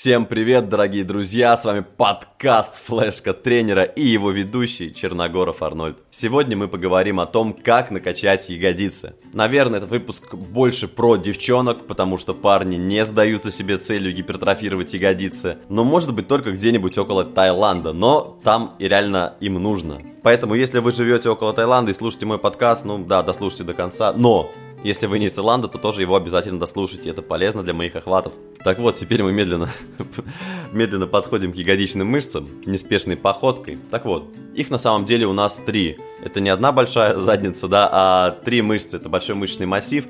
Всем привет, дорогие друзья! С вами подкаст Флешка тренера и его ведущий Черногоров Арнольд. Сегодня мы поговорим о том, как накачать ягодицы. Наверное, этот выпуск больше про девчонок, потому что парни не сдаются себе целью гипертрофировать ягодицы. Но может быть только где-нибудь около Таиланда, но там и реально им нужно. Поэтому, если вы живете около Таиланда и слушаете мой подкаст, ну да, дослушайте до конца. Но если вы не из Таиланда, то тоже его обязательно дослушайте, это полезно для моих охватов. Так вот, теперь мы медленно, медленно подходим к ягодичным мышцам, неспешной походкой. Так вот, их на самом деле у нас три. Это не одна большая задница, да, а три мышцы. Это большой мышечный массив,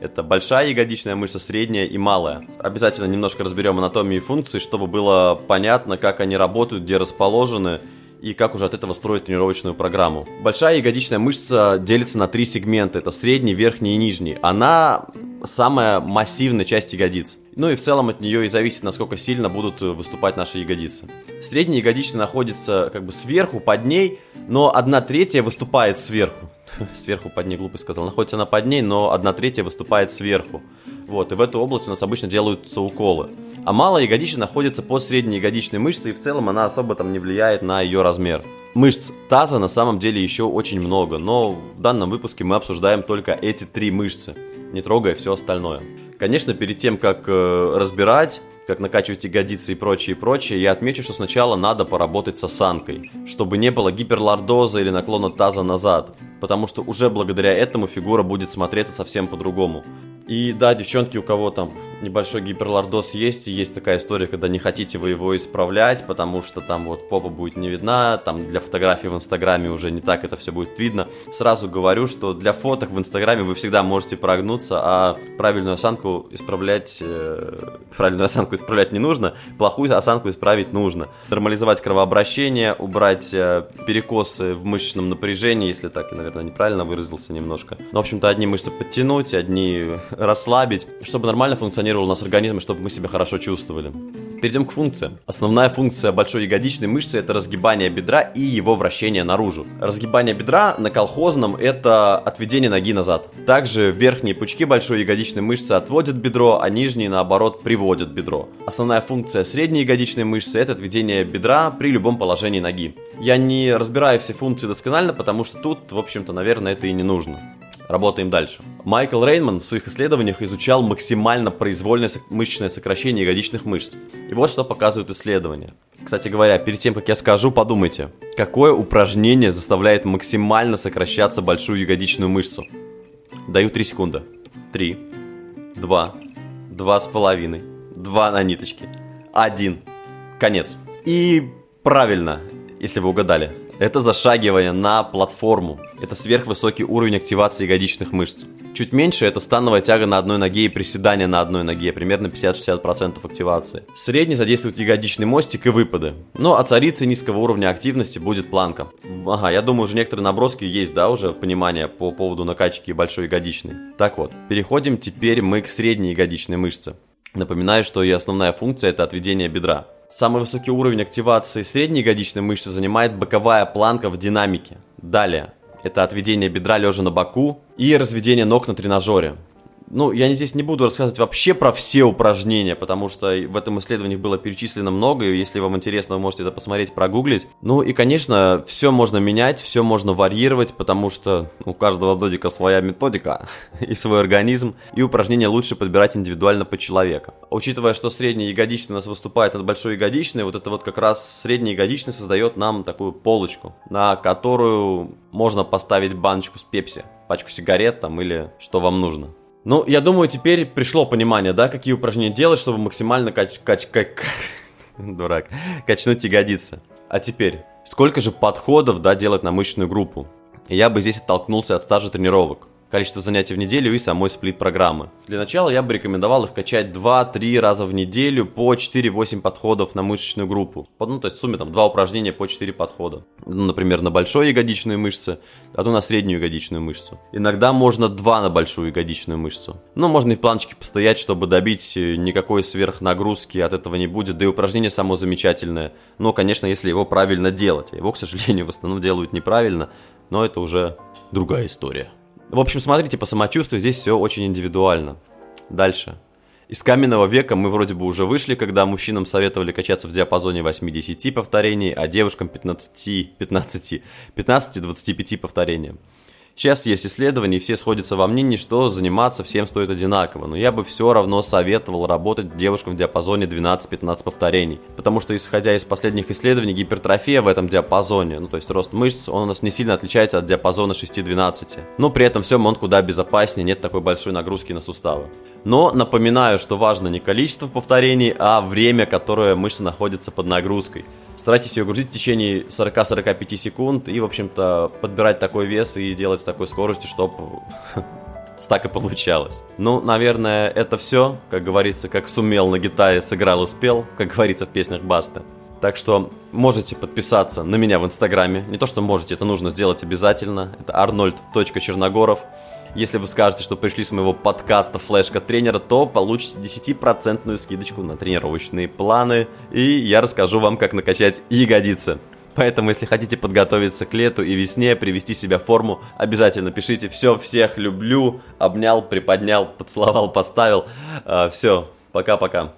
это большая ягодичная мышца, средняя и малая. Обязательно немножко разберем анатомию и функции, чтобы было понятно, как они работают, где расположены и как уже от этого строить тренировочную программу. Большая ягодичная мышца делится на три сегмента. Это средний, верхний и нижний. Она самая массивная часть ягодиц. Ну и в целом от нее и зависит, насколько сильно будут выступать наши ягодицы. Средняя ягодичная находится как бы сверху, под ней, но одна третья выступает сверху. Сверху под ней, глупо сказал. Находится она под ней, но одна третья выступает сверху. Вот, и в эту область у нас обычно делаются уколы. А малая ягодичная находится под средней ягодичной мышцей, и в целом она особо там не влияет на ее размер. Мышц таза на самом деле еще очень много, но в данном выпуске мы обсуждаем только эти три мышцы, не трогая все остальное. Конечно, перед тем, как э, разбирать, как накачивать ягодицы и прочее, и прочее, я отмечу, что сначала надо поработать с осанкой, чтобы не было гиперлордоза или наклона таза назад, потому что уже благодаря этому фигура будет смотреться совсем по-другому. И да, девчонки, у кого там небольшой гиперлордоз есть, и есть такая история, когда не хотите вы его исправлять, потому что там вот попа будет не видна, там для фотографий в Инстаграме уже не так это все будет видно. Сразу говорю, что для фоток в Инстаграме вы всегда можете прогнуться, а правильную осанку исправлять, э, правильную осанку исправлять не нужно, плохую осанку исправить нужно. Нормализовать кровообращение, убрать э, перекосы в мышечном напряжении, если так, наверное, неправильно выразился немножко. Но, в общем-то, одни мышцы подтянуть, одни расслабить, чтобы нормально функционировать у нас организм, чтобы мы себя хорошо чувствовали. Перейдем к функциям. Основная функция большой ягодичной мышцы это разгибание бедра и его вращение наружу. Разгибание бедра на колхозном это отведение ноги назад. Также верхние пучки большой ягодичной мышцы отводят бедро, а нижние наоборот приводят бедро. Основная функция средней ягодичной мышцы это отведение бедра при любом положении ноги. Я не разбираю все функции досконально, потому что тут, в общем-то, наверное, это и не нужно. Работаем дальше. Майкл Рейнман в своих исследованиях изучал максимально произвольное мышечное сокращение ягодичных мышц. И вот что показывают исследования. Кстати говоря, перед тем, как я скажу, подумайте, какое упражнение заставляет максимально сокращаться большую ягодичную мышцу? Даю 3 секунды. 3, 2, 2,5, 2 на ниточке, 1. Конец. И правильно, если вы угадали. Это зашагивание на платформу. Это сверхвысокий уровень активации ягодичных мышц. Чуть меньше это становая тяга на одной ноге и приседание на одной ноге, примерно 50-60% активации. Средний задействует ягодичный мостик и выпады. Но от царицы низкого уровня активности будет планка. Ага, я думаю, уже некоторые наброски есть, да, уже понимание по поводу накачки большой ягодичной. Так вот, переходим теперь мы к средней ягодичной мышце. Напоминаю, что ее основная функция это отведение бедра. Самый высокий уровень активации средней ягодичной мышцы занимает боковая планка в динамике. Далее, это отведение бедра лежа на боку и разведение ног на тренажере. Ну, я здесь не буду рассказывать вообще про все упражнения, потому что в этом исследовании было перечислено много, и если вам интересно, вы можете это посмотреть, прогуглить. Ну и, конечно, все можно менять, все можно варьировать, потому что у каждого додика своя методика и свой организм, и упражнения лучше подбирать индивидуально по человеку. Учитывая, что средний ягодичный у нас выступает над большой ягодичной, вот это вот как раз средний ягодичный создает нам такую полочку, на которую можно поставить баночку с пепси, пачку сигарет там или что вам нужно. Ну, я думаю, теперь пришло понимание, да, какие упражнения делать, чтобы максимально кач... кач... как... Дурак. Качнуть ягодицы. А теперь, сколько же подходов, да, делать на мышечную группу? Я бы здесь оттолкнулся от стажа тренировок количество занятий в неделю и самой сплит-программы. Для начала я бы рекомендовал их качать 2-3 раза в неделю по 4-8 подходов на мышечную группу. Ну, то есть в сумме там 2 упражнения по 4 подхода. Ну, например, на большой ягодичную мышцу, а то на среднюю ягодичную мышцу. Иногда можно 2 на большую ягодичную мышцу. Ну, можно и в планочке постоять, чтобы добить э, никакой сверхнагрузки от этого не будет. Да и упражнение само замечательное. Но, конечно, если его правильно делать. Его, к сожалению, в основном делают неправильно, но это уже другая история. В общем, смотрите по самочувствию, здесь все очень индивидуально. Дальше. Из каменного века мы вроде бы уже вышли, когда мужчинам советовали качаться в диапазоне 8-10 повторений, а девушкам 15, 15, 15-25 повторений. Сейчас есть исследования, и все сходятся во мнении, что заниматься всем стоит одинаково, но я бы все равно советовал работать девушкам в диапазоне 12-15 повторений, потому что исходя из последних исследований, гипертрофия в этом диапазоне, ну то есть рост мышц, он у нас не сильно отличается от диапазона 6-12, но при этом всем он куда безопаснее, нет такой большой нагрузки на суставы. Но напоминаю, что важно не количество повторений, а время, которое мышца находится под нагрузкой. Старайтесь ее грузить в течение 40-45 секунд и, в общем-то, подбирать такой вес и делать с такой скоростью, чтобы так и получалось. Ну, наверное, это все. Как говорится, как сумел на гитаре, сыграл и спел, как говорится в песнях Баста. Так что можете подписаться на меня в Инстаграме. Не то, что можете, это нужно сделать обязательно. Это arnold.черногоров. Если вы скажете, что пришли с моего подкаста «Флешка тренера», то получите 10% скидочку на тренировочные планы, и я расскажу вам, как накачать ягодицы. Поэтому, если хотите подготовиться к лету и весне, привести себя в форму, обязательно пишите «Все, всех люблю», обнял, приподнял, поцеловал, поставил. А, Все, пока-пока.